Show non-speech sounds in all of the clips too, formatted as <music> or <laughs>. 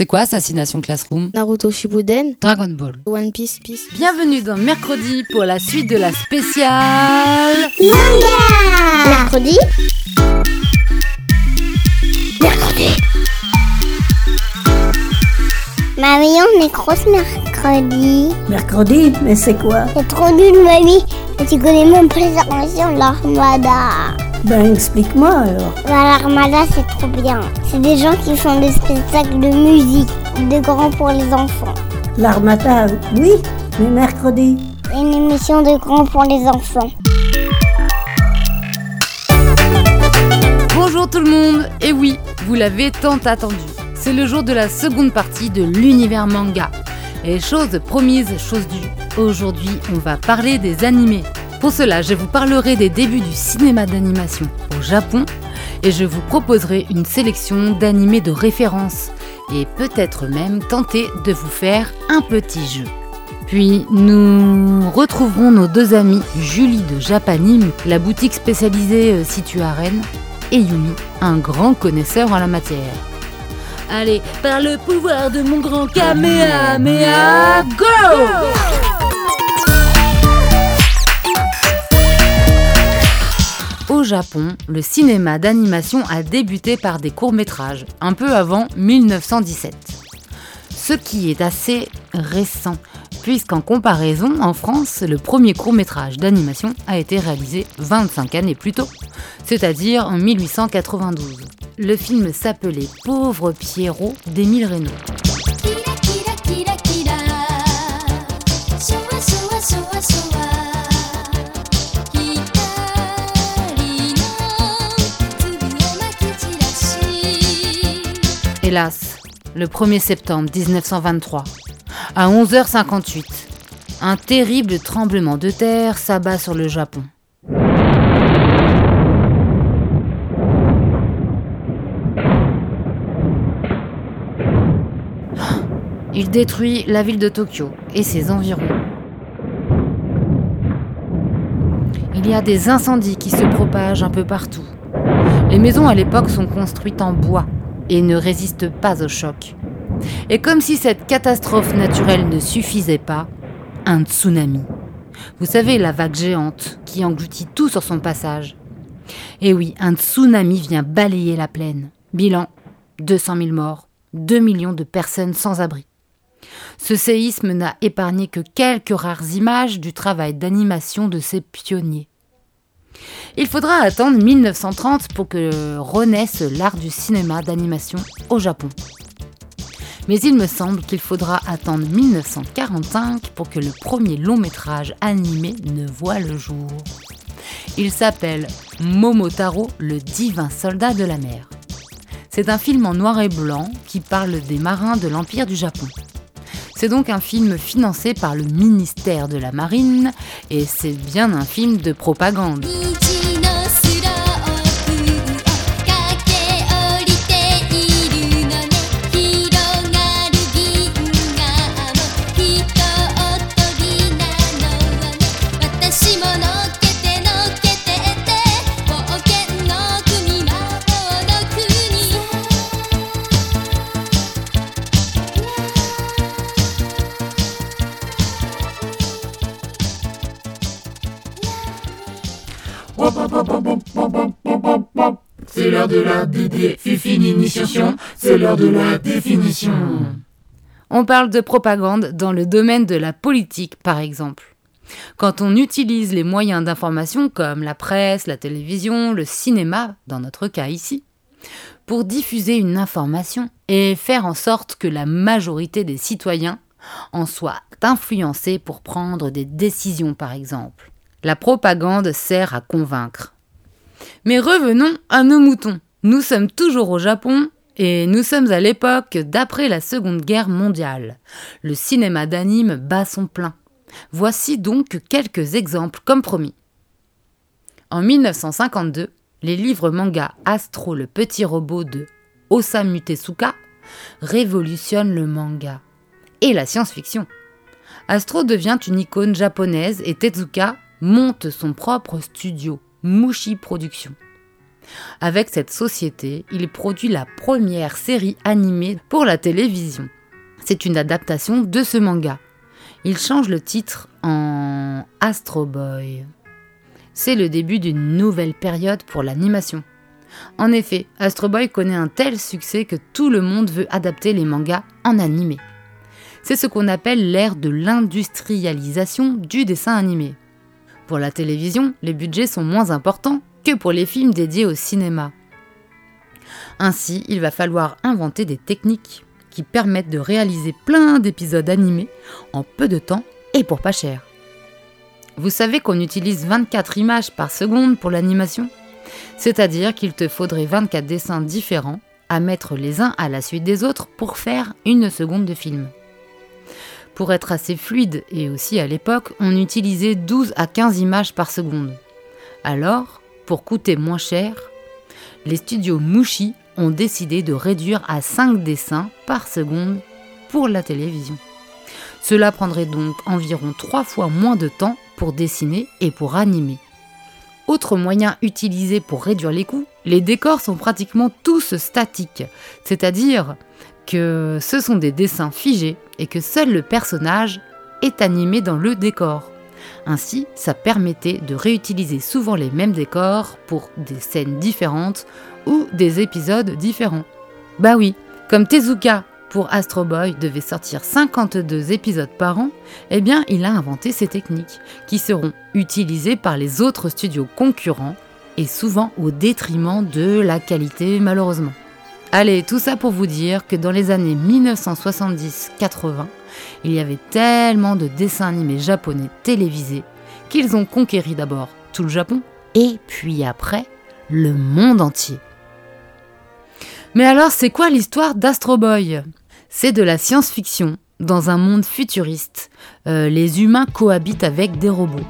C'est quoi Assassination Classroom Naruto Shippuden, Dragon Ball. One Piece, Piece. Bienvenue dans Mercredi pour la suite de la spéciale... Mercredi Mercredi Mamie, on est grosse mercredi. Mercredi, mais c'est quoi C'est trop nul, mamie. Tu connais même pas les inventions de l'armada. Ben explique-moi alors. L'armada, c'est trop bien. C'est des gens qui font des spectacles de musique, de grands pour les enfants. L'armata, oui, mais mercredi. Une émission de grands pour les enfants. Bonjour tout le monde Et oui, vous l'avez tant attendu. C'est le jour de la seconde partie de l'univers manga. Et chose promise, chose due. Aujourd'hui, on va parler des animés. Pour cela, je vous parlerai des débuts du cinéma d'animation au Japon et je vous proposerai une sélection d'animés de référence et peut-être même tenter de vous faire un petit jeu. Puis nous retrouverons nos deux amis Julie de Japanim, la boutique spécialisée euh, située à Rennes, et Yumi, un grand connaisseur en la matière. Allez, par le pouvoir de mon grand Kamehameha, go Au Japon, le cinéma d'animation a débuté par des courts-métrages, un peu avant 1917. Ce qui est assez récent, puisqu'en comparaison, en France, le premier court-métrage d'animation a été réalisé 25 années plus tôt, c'est-à-dire en 1892. Le film s'appelait Pauvre Pierrot d'Émile Reynaud. Hélas, le 1er septembre 1923, à 11h58, un terrible tremblement de terre s'abat sur le Japon. Il détruit la ville de Tokyo et ses environs. Il y a des incendies qui se propagent un peu partout. Les maisons à l'époque sont construites en bois et ne résistent pas au choc. Et comme si cette catastrophe naturelle ne suffisait pas, un tsunami. Vous savez, la vague géante qui engloutit tout sur son passage. Et oui, un tsunami vient balayer la plaine. Bilan 200 000 morts, 2 millions de personnes sans abri. Ce séisme n'a épargné que quelques rares images du travail d'animation de ces pionniers. Il faudra attendre 1930 pour que renaisse l'art du cinéma d'animation au Japon. Mais il me semble qu'il faudra attendre 1945 pour que le premier long métrage animé ne voie le jour. Il s'appelle Momotaro, le divin soldat de la mer. C'est un film en noir et blanc qui parle des marins de l'Empire du Japon. C'est donc un film financé par le ministère de la Marine et c'est bien un film de propagande. De la définition. On parle de propagande dans le domaine de la politique, par exemple. Quand on utilise les moyens d'information comme la presse, la télévision, le cinéma, dans notre cas ici, pour diffuser une information et faire en sorte que la majorité des citoyens en soient influencés pour prendre des décisions, par exemple. La propagande sert à convaincre. Mais revenons à nos moutons. Nous sommes toujours au Japon et nous sommes à l'époque d'après la Seconde Guerre mondiale. Le cinéma d'anime bat son plein. Voici donc quelques exemples comme promis. En 1952, les livres manga Astro le petit robot de Osamu Tezuka révolutionnent le manga et la science-fiction. Astro devient une icône japonaise et Tezuka monte son propre studio, Mushi Productions. Avec cette société, il produit la première série animée pour la télévision. C'est une adaptation de ce manga. Il change le titre en Astro Boy. C'est le début d'une nouvelle période pour l'animation. En effet, Astro Boy connaît un tel succès que tout le monde veut adapter les mangas en animé. C'est ce qu'on appelle l'ère de l'industrialisation du dessin animé. Pour la télévision, les budgets sont moins importants que pour les films dédiés au cinéma. Ainsi, il va falloir inventer des techniques qui permettent de réaliser plein d'épisodes animés en peu de temps et pour pas cher. Vous savez qu'on utilise 24 images par seconde pour l'animation? C'est-à-dire qu'il te faudrait 24 dessins différents à mettre les uns à la suite des autres pour faire une seconde de film. Pour être assez fluide, et aussi à l'époque, on utilisait 12 à 15 images par seconde. Alors, pour coûter moins cher, les studios Mushi ont décidé de réduire à 5 dessins par seconde pour la télévision. Cela prendrait donc environ 3 fois moins de temps pour dessiner et pour animer. Autre moyen utilisé pour réduire les coûts, les décors sont pratiquement tous statiques, c'est-à-dire que ce sont des dessins figés et que seul le personnage est animé dans le décor. Ainsi, ça permettait de réutiliser souvent les mêmes décors pour des scènes différentes ou des épisodes différents. Bah oui, comme Tezuka pour Astro Boy devait sortir 52 épisodes par an, eh bien il a inventé ces techniques qui seront utilisées par les autres studios concurrents et souvent au détriment de la qualité malheureusement. Allez, tout ça pour vous dire que dans les années 1970-80, il y avait tellement de dessins animés japonais télévisés qu'ils ont conquéri d'abord tout le Japon et puis après le monde entier. Mais alors, c'est quoi l'histoire d'Astro Boy? C'est de la science-fiction dans un monde futuriste. Euh, les humains cohabitent avec des robots.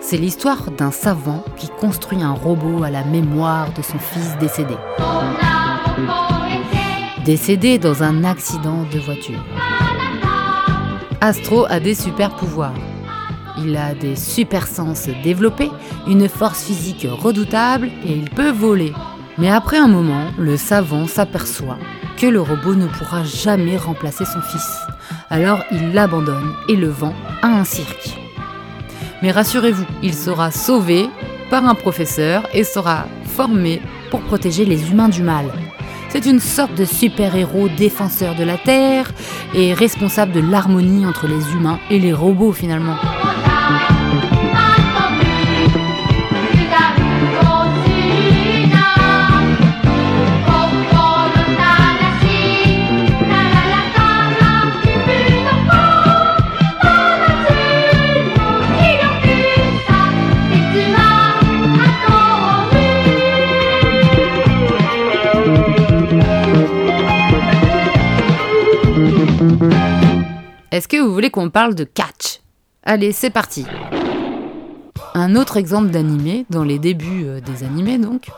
C'est l'histoire d'un savant qui construit un robot à la mémoire de son fils décédé. Décédé dans un accident de voiture. Astro a des super pouvoirs. Il a des super sens développés, une force physique redoutable et il peut voler. Mais après un moment, le savant s'aperçoit que le robot ne pourra jamais remplacer son fils. Alors il l'abandonne et le vend à un cirque. Mais rassurez-vous, il sera sauvé par un professeur et sera formé pour protéger les humains du mal. C'est une sorte de super-héros défenseur de la Terre et responsable de l'harmonie entre les humains et les robots finalement. Voulez qu'on parle de catch Allez, c'est parti. Un autre exemple d'animé, dans les débuts euh, des animés donc,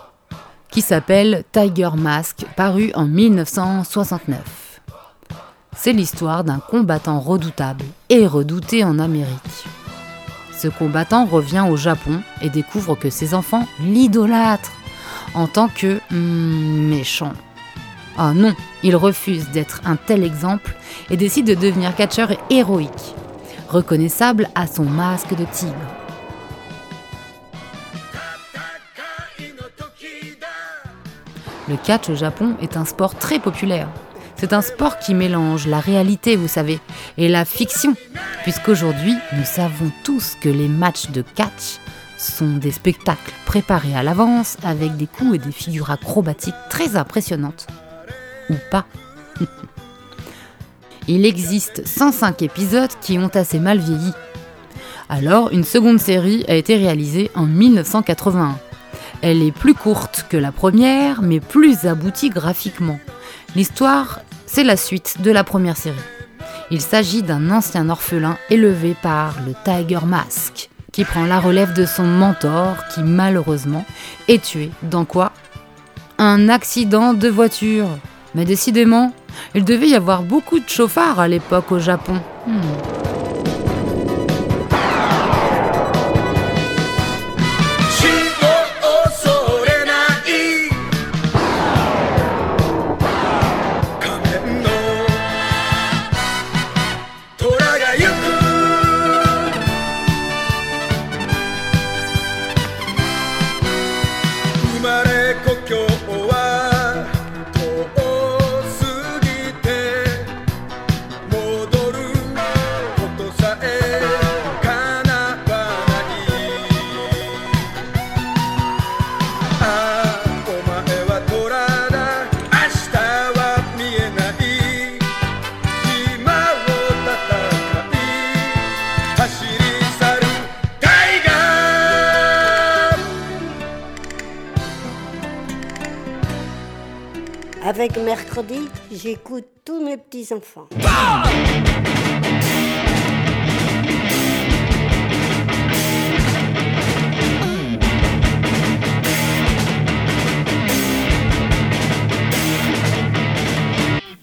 qui s'appelle Tiger Mask, paru en 1969. C'est l'histoire d'un combattant redoutable et redouté en Amérique. Ce combattant revient au Japon et découvre que ses enfants l'idolâtrent en tant que hmm, méchant. Ah non, il refuse d'être un tel exemple et décide de devenir catcheur héroïque, reconnaissable à son masque de tigre. Le catch au Japon est un sport très populaire. C'est un sport qui mélange la réalité, vous savez, et la fiction, puisqu'aujourd'hui, nous savons tous que les matchs de catch sont des spectacles préparés à l'avance avec des coups et des figures acrobatiques très impressionnantes. Pas. <laughs> Il existe 105 épisodes qui ont assez mal vieilli. Alors, une seconde série a été réalisée en 1981. Elle est plus courte que la première, mais plus aboutie graphiquement. L'histoire, c'est la suite de la première série. Il s'agit d'un ancien orphelin élevé par le Tiger Mask, qui prend la relève de son mentor, qui malheureusement est tué dans quoi? Un accident de voiture. Mais décidément, il devait y avoir beaucoup de chauffards à l'époque au Japon. Hmm. Avec mercredi, j'écoute tous mes petits-enfants.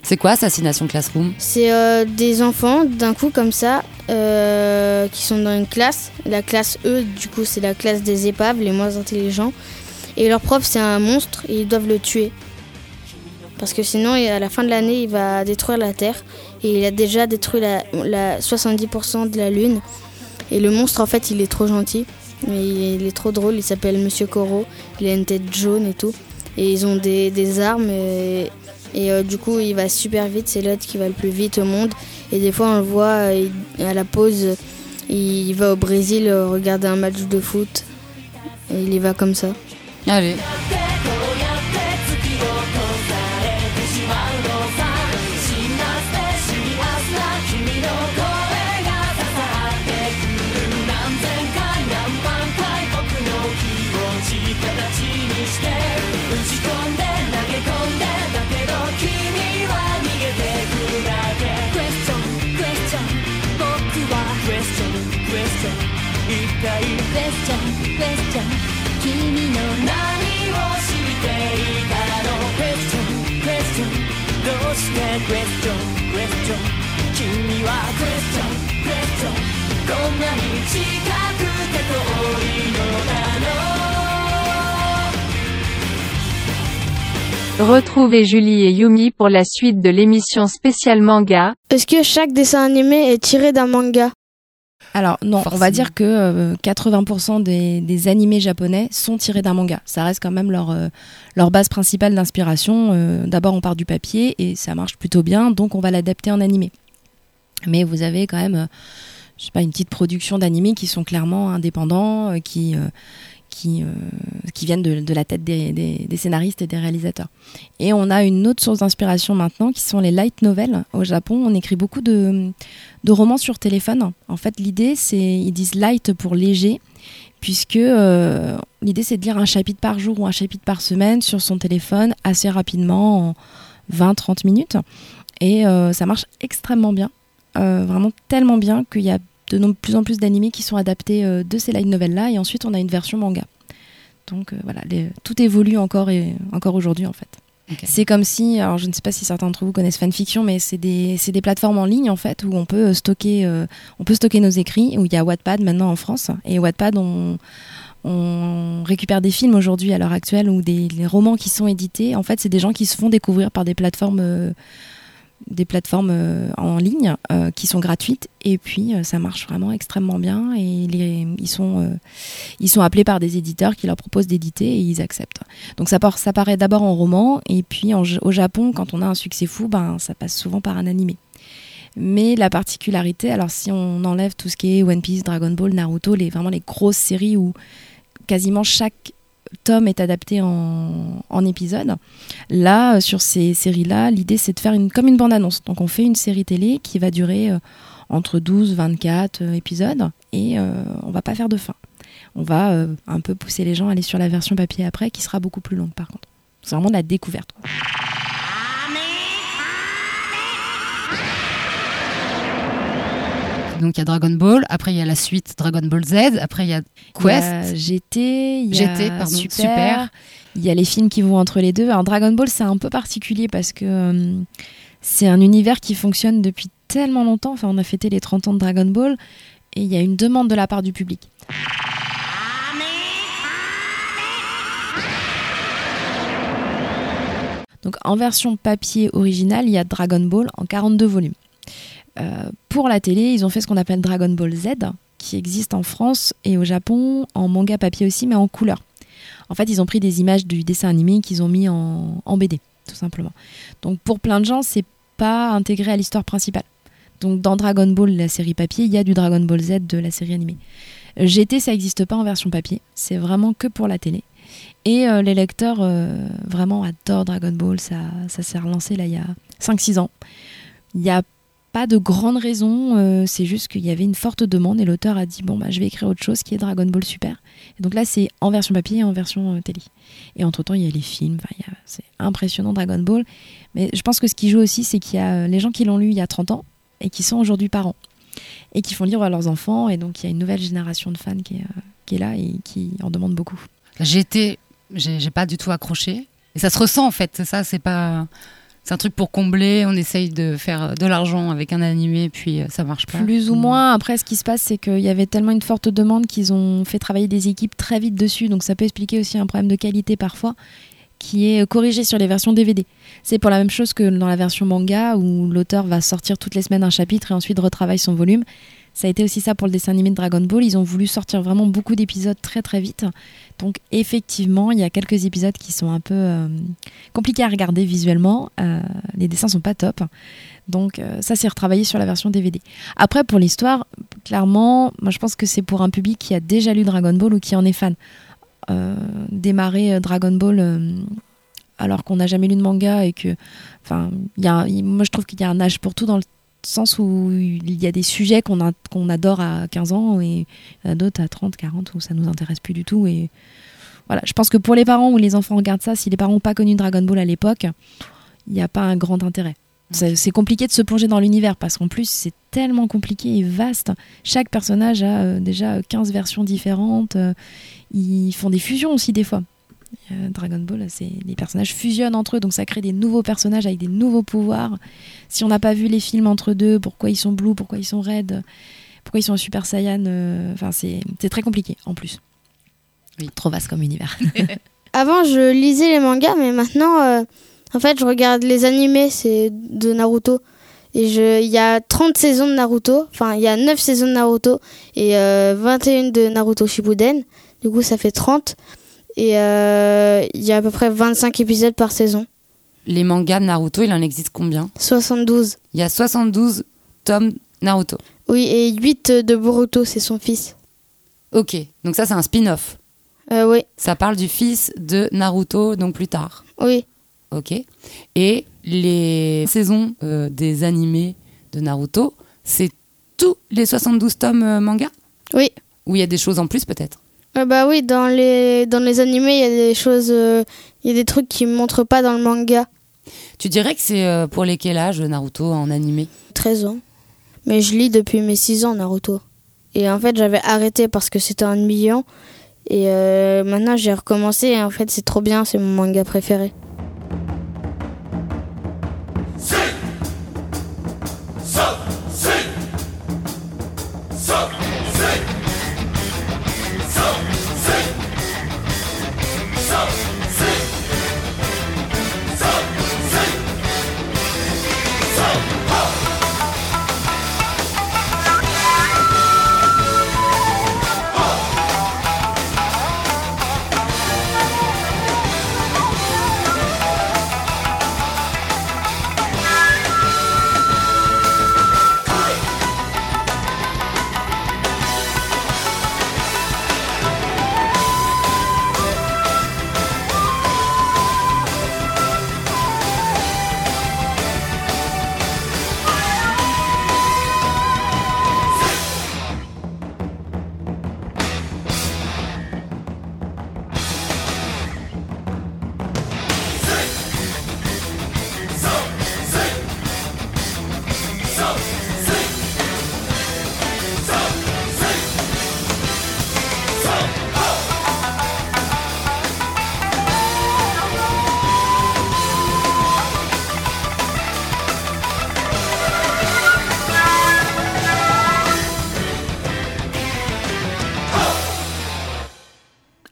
C'est quoi Assassination Classroom C'est euh, des enfants, d'un coup comme ça, euh, qui sont dans une classe. La classe E, du coup, c'est la classe des épaves, les moins intelligents. Et leur prof, c'est un monstre et ils doivent le tuer. Parce que sinon, à la fin de l'année, il va détruire la Terre. Et il a déjà détruit la, la 70% de la Lune. Et le monstre, en fait, il est trop gentil. Mais il est, trop drôle. Il s'appelle Monsieur Corot. Il a une tête jaune et tout. Et ils ont des, des armes. Et, et, euh, du coup, il va super vite. C'est l'autre qui va le plus vite au monde. Et des fois, on le voit euh, il- à la pause. Il va au Brésil euh, regarder un match de foot. Et il y va comme ça. Allez. Retrouvez Julie et Yumi pour la suite de l'émission spéciale manga. Est-ce que chaque dessin animé est tiré d'un manga? Alors non, on va dire que euh, 80% des, des animés japonais sont tirés d'un manga. Ça reste quand même leur, euh, leur base principale d'inspiration. Euh, D'abord on part du papier et ça marche plutôt bien, donc on va l'adapter en animé. Mais vous avez quand même, euh, je sais pas, une petite production d'animés qui sont clairement indépendants, euh, qui, euh, qui, euh, qui viennent de, de la tête des, des- scénaristes et des réalisateurs. Et on a une autre source d'inspiration maintenant qui sont les light novels. Au Japon, on écrit beaucoup de, de romans sur téléphone. En fait, l'idée, c'est, ils disent light pour léger, puisque l'idée, c'est de lire un chapitre par jour ou un chapitre par semaine sur son téléphone assez rapidement, en 20-30 minutes. Et ça marche extrêmement bien. Vraiment tellement bien qu'il y a de plus en plus d'animés qui sont adaptés euh, de ces light novels-là. Et ensuite, on a une version manga. Donc euh, voilà, les- tout évolue encore, et, encore aujourd'hui, en fait. C'est comme si, alors je ne sais pas si certains d'entre vous connaissent fanfiction, mais c'est des, des plateformes en ligne en fait où on peut euh, stocker, euh, on peut stocker nos écrits. Où il y a Wattpad maintenant en France et Wattpad on, on récupère des films aujourd'hui à l'heure actuelle ou des les romans qui sont édités. En fait, c'est des gens qui se font découvrir par des plateformes, des plateformes euh, en ligne euh, qui sont gratuites et puis euh, ça marche vraiment extrêmement bien et ils sont, ils sont appelés par des éditeurs qui leur proposent d'éditer et ils acceptent. Donc ça, part, ça paraît d'abord en roman et puis au Japon, quand on a un succès fou, ben, ça passe souvent par un animé. Mais la particularité, alors si on enlève tout ce qui est One Piece, Dragon Ball, Naruto, les, vraiment les grosses séries où quasiment chaque tome est adapté en, en épisode, là, euh, sur ces séries-là, l'idée c'est de faire une, comme une bande-annonce. Donc on fait une série télé qui va durer euh, entre 12 24 euh, épisodes et on va pas faire de fin. On va un peu pousser les gens à aller sur la version papier après, qui sera beaucoup plus longue par contre. C'est vraiment de la découverte. Donc il y a Dragon Ball, après il y a la suite Dragon Ball Z, après il y a Il y a Quest. GT, il y a GT, pardon, Super, Super. Il y a les films qui vont entre les deux. Alors Dragon Ball, c'est un peu particulier parce que euh, c'est un univers qui fonctionne depuis tellement longtemps. Enfin, on a fêté les 30 ans de Dragon Ball et il y a une demande de la part du public. Donc en version papier originale, il y a Dragon Ball en 42 volumes. Euh, pour la télé, ils ont fait ce qu'on appelle Dragon Ball Z, qui existe en France et au Japon en manga papier aussi, mais en couleur. En fait, ils ont pris des images du dessin animé qu'ils ont mis en, BD, tout simplement. Donc pour plein de gens, c'est pas intégré à l'histoire principale. Donc dans Dragon Ball, la série papier, il y a du Dragon Ball Z de la série animée. GT, ça n'existe pas en version papier, c'est vraiment que pour la télé. Et euh, les lecteurs euh, vraiment adorent Dragon Ball, ça, ça s'est relancé là il y a 5-6 ans. Il y a pas de grande raison, euh, c'est juste qu'il y avait une forte demande et l'auteur a dit bon bah je vais écrire autre chose qui est Dragon Ball Super. Et donc là c'est en version papier et en version euh, télé. Et entre temps il y a les films, c'est impressionnant Dragon Ball. Mais je pense que ce qui joue aussi c'est qu'il y a euh, les gens qui l'ont lu il y a 30 ans et qui sont aujourd'hui parents et qui font lire à leurs enfants et donc il y a une nouvelle génération de fans qui est, qui là et qui en demande beaucoup. J'ai été, j'ai pas du tout accroché. Et ça se ressent en fait. Ça, c'est pas, c'est un truc pour combler. On essaye de faire de l'argent avec un animé, puis euh, ça marche pas. Plus ou moins. Après, ce qui se passe, c'est qu'il y avait tellement une forte demande qu'ils ont fait travailler des équipes très vite dessus. Donc, ça peut expliquer aussi un problème de qualité parfois, qui est corrigé sur les versions DVD. C'est pour la même chose que dans la version manga, où l'auteur va sortir toutes les semaines un chapitre et ensuite retravaille son volume. Ça a été aussi ça pour le dessin animé de Dragon Ball. Ils ont voulu sortir vraiment beaucoup d'épisodes très très vite. Donc effectivement, il y a quelques épisodes qui sont un peu euh, compliqués à regarder visuellement. Euh, les dessins sont pas top. Donc euh, ça c'est retravaillé sur la version DVD. Après pour l'histoire, clairement, moi je pense que c'est pour un public qui a déjà lu Dragon Ball ou qui en est fan. Démarrer Dragon Ball alors qu'on n'a jamais lu de manga et que, enfin, moi je trouve qu'il y a un âge pour tout dans le sens où il y a des sujets qu'on adore à 15 ans et d'autres à 30, 40 où ça nous intéresse plus du tout et voilà, je pense que pour les parents ou les enfants regardent ça, si les parents n'ont pas connu Dragon Ball à l'époque, il n'y a pas un grand intérêt. C'est c'est compliqué de se plonger dans l'univers parce qu'en plus c'est tellement compliqué et vaste. Chaque personnage a euh, déjà 15 versions différentes. euh, ils font des fusions aussi des fois. Euh, Dragon Ball, c'est les personnages fusionnent entre eux, donc ça crée des nouveaux personnages avec des nouveaux pouvoirs. Si on n'a pas vu les films entre deux, pourquoi ils sont blue, pourquoi ils sont red, pourquoi ils sont en Super Saiyan, euh, enfin c'est c'est très compliqué en plus. Oui. Trop vaste comme univers. <laughs> <laughs> Avant, je lisais les mangas, mais maintenant, euh, en fait, je regarde les animés c'est de Naruto. Et il y a 30 saisons de Naruto, enfin, il y a 9 saisons de Naruto et euh, 21 de Naruto Shippuden. Du coup, ça fait 30. Et euh, il y a à peu près 25 épisodes par saison. Les mangas de Naruto, il en existe combien? 72. Il y a 72 tomes Naruto. Oui, et 8 de Boruto, c'est son fils. Ok, donc ça c'est un spin-off. Euh, oui, Ça parle du fils de Naruto, donc plus tard. oui. Ok. Et les saisons euh, des animés de Naruto, c'est tous les 72 tomes manga? Oui. Ou il y a des choses en plus peut-être? Euh, bah oui, dans les, dans les animés, il y a des choses, euh, il y a des trucs qui ne montrent pas dans le manga. Tu dirais que c'est euh, pour les quel âge Naruto en animé? 13 ans. Mais je lis depuis mes 6 ans Naruto. Et en fait, j'avais arrêté parce que c'était ennuyant. Et euh, maintenant, j'ai recommencé. Et en fait, c'est trop bien. C'est mon manga préféré.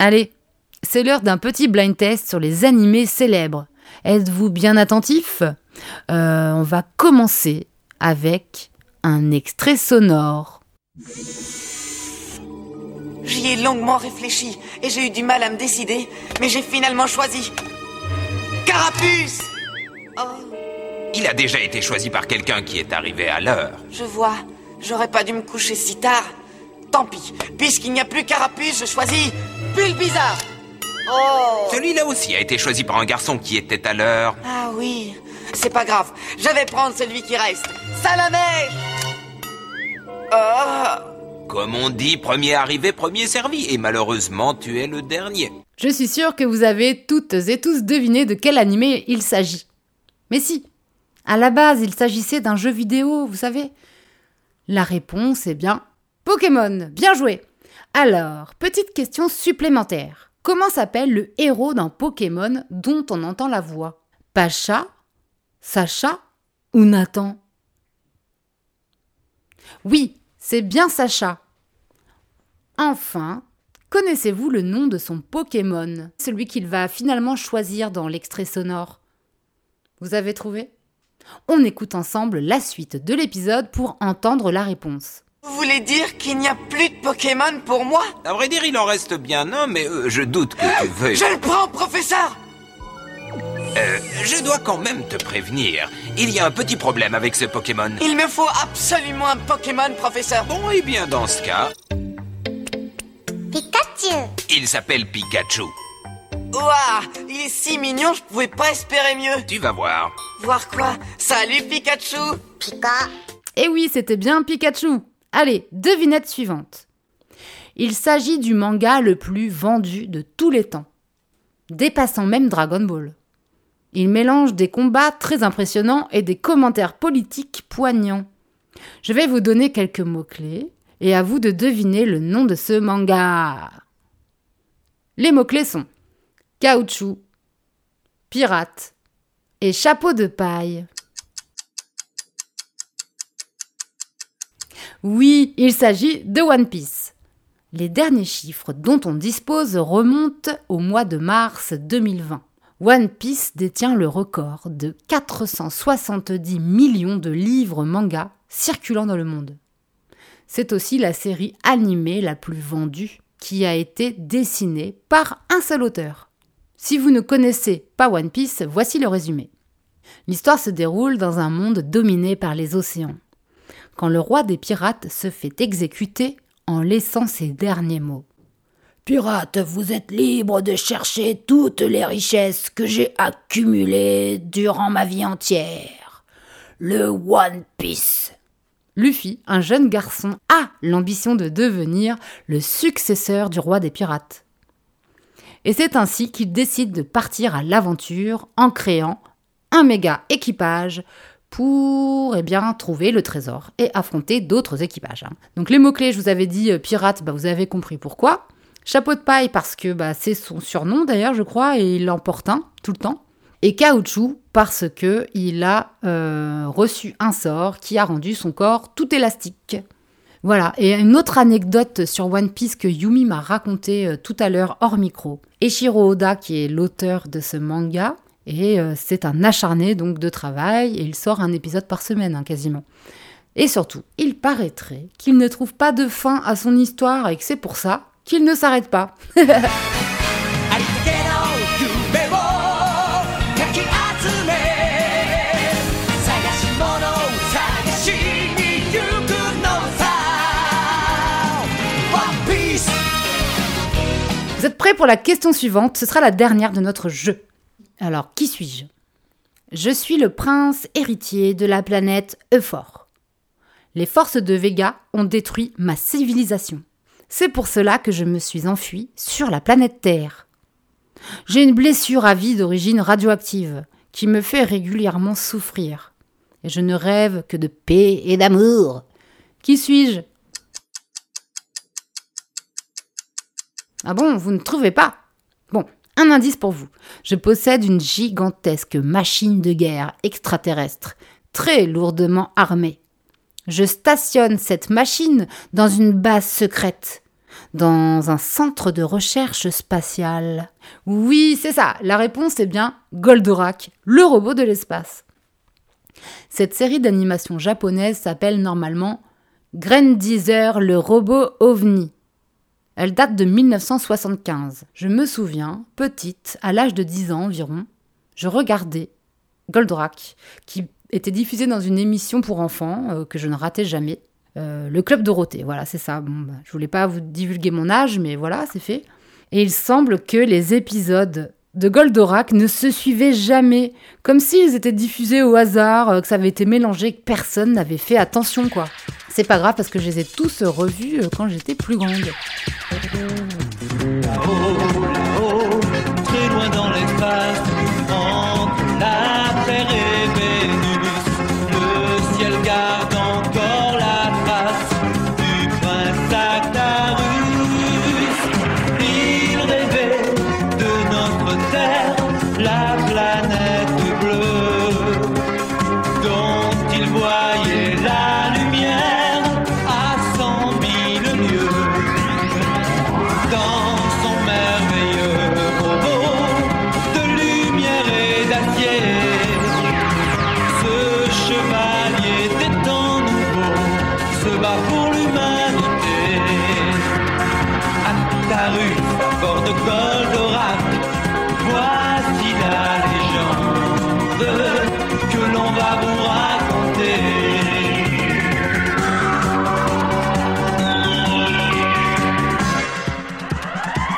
Allez, c'est l'heure d'un petit blind test sur les animés célèbres. Êtes-vous bien attentifs Euh, On va commencer avec un extrait sonore. J'y ai longuement réfléchi et j'ai eu du mal à me décider, mais j'ai finalement choisi. Carapuce Oh, Il a déjà été choisi par quelqu'un qui est arrivé à l'heure. je vois. J'aurais pas dû me coucher si tard. Tant pis. Puisqu'il n'y a plus Carapuce, je choisis Bulle Bizarre. Oh Celui-là aussi a été choisi par un garçon qui était à l'heure. Ah oui. C'est pas grave, je vais prendre celui qui reste. Salamèche Oh Comme on dit, premier arrivé, premier servi. Et malheureusement, tu es le dernier. Je suis sûre que vous avez toutes et tous deviné de quel animé il s'agit. Mais si, à la base, il s'agissait d'un jeu vidéo, vous savez. La réponse est bien Pokémon. Bien joué. Alors, petite question supplémentaire. Comment s'appelle le héros d'un Pokémon dont on entend la voix? Pacha Sacha ou Nathan? Oui, c'est bien Sacha. Enfin, connaissez-vous le nom de son Pokémon? Celui qu'il va finalement choisir dans l'extrait sonore. Vous avez trouvé? On écoute ensemble la suite de l'épisode pour entendre la réponse. Vous voulez dire qu'il n'y a plus de Pokémon pour moi? À vrai dire, il en reste bien un, mais euh, je doute que tu veuilles. Je le prends, professeur Euh, je dois quand même te prévenir. Il y a un petit problème avec ce Pokémon. Il me faut absolument un Pokémon, professeur. Bon, et bien dans ce cas, Pikachu il s'appelle Pikachu. Ouah, il est si mignon, je pouvais pas espérer mieux. Tu vas voir. Voir quoi? Salut, Pikachu Pika Eh oui, c'était bien Pikachu. Allez, devinette suivante. Il s'agit du manga le plus vendu de tous les temps, dépassant même Dragon Ball. Il mélange des combats très impressionnants et des commentaires politiques poignants. Je vais vous donner quelques mots-clés et à vous de deviner le nom de ce manga. Les mots-clés sont caoutchouc, pirate et chapeau de paille. Oui, il s'agit de One Piece. Les derniers chiffres dont on dispose remontent au mois de mars 2020. One Piece détient le record de 470 millions de livres manga circulant dans le monde. C'est aussi la série animée la plus vendue qui a été dessinée par un seul auteur. Si vous ne connaissez pas One Piece, voici le résumé. L'histoire se déroule dans un monde dominé par les océans quand le roi des pirates se fait exécuter en laissant ces derniers mots. Pirate, vous êtes libre de chercher toutes les richesses que j'ai accumulées durant ma vie entière. Le One Piece. Luffy, un jeune garçon, a l'ambition de devenir le successeur du roi des pirates. Et c'est ainsi qu'il décide de partir à l'aventure en créant un méga équipage pour eh bien, trouver le trésor et affronter d'autres équipages. hein. Donc les mots-clés, je vous avais dit euh, pirate, bah, vous avez compris pourquoi. Chapeau de paille parce que bah, c'est son surnom d'ailleurs, je crois, et il l'emporte un tout le temps. Et caoutchouc parce que il a euh, reçu un sort qui a rendu son corps tout élastique. Voilà, et une autre anecdote sur One Piece que Yumi m'a raconté euh, tout à l'heure hors micro. Eiichiro Oda, qui est l'auteur de ce manga, et euh, c'est un acharné donc de travail, et il sort un épisode par semaine hein, quasiment. Et surtout, il paraîtrait qu'il ne trouve pas de fin à son histoire et que c'est pour ça qu'il ne s'arrête pas. <laughs> Vous êtes prêts pour la question suivante? Ce sera la dernière de notre jeu. Alors, qui suis-je? Je suis le prince héritier de la planète Euphor. Les forces de Vega ont détruit ma civilisation. C'est pour cela que je me suis enfui sur la planète Terre. J'ai une blessure à vie d'origine radioactive qui me fait régulièrement souffrir. Et je ne rêve que de paix et d'amour. Qui suis-je? Ah bon, vous ne trouvez pas? Bon, un indice pour vous. Je possède une gigantesque machine de guerre extraterrestre, très lourdement armée. Je stationne cette machine dans une base secrète, dans un centre de recherche spatiale. Oui, c'est ça, la réponse est bien Goldorak, le robot de l'espace. Cette série d'animation japonaise s'appelle normalement Grandizer le robot ovni. Elle date de 1975. Je me souviens, petite, à l'âge de 10 ans environ, je regardais Goldorak, qui était diffusé dans une émission pour enfants euh, que je ne ratais jamais. Euh, le Club Dorothée, voilà, c'est ça. Bon, bah, je voulais pas vous divulguer mon âge, mais voilà, c'est fait. Et il semble que les épisodes de Goldorak ne se suivaient jamais, comme s'ils étaient diffusés au hasard, euh, que ça avait été mélangé, que personne n'avait fait attention quoi. C'est pas grave parce que je les ai tous revus euh, quand j'étais plus grande.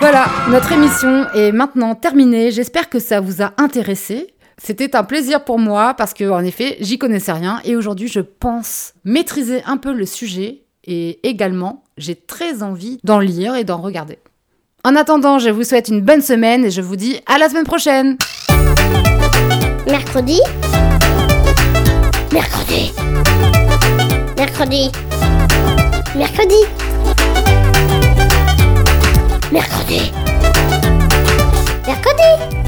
Voilà, notre émission est maintenant terminée. J'espère que ça vous a intéressé. C'était un plaisir pour moi parce que, en effet, j'y connaissais rien et aujourd'hui, je pense maîtriser un peu le sujet et également, j'ai très envie d'en lire et d'en regarder. En attendant, je vous souhaite une bonne semaine et je vous dis à la semaine prochaine. Mercredi. Mercredi. Mercredi. Mercredi. Mercredi. Mercredi.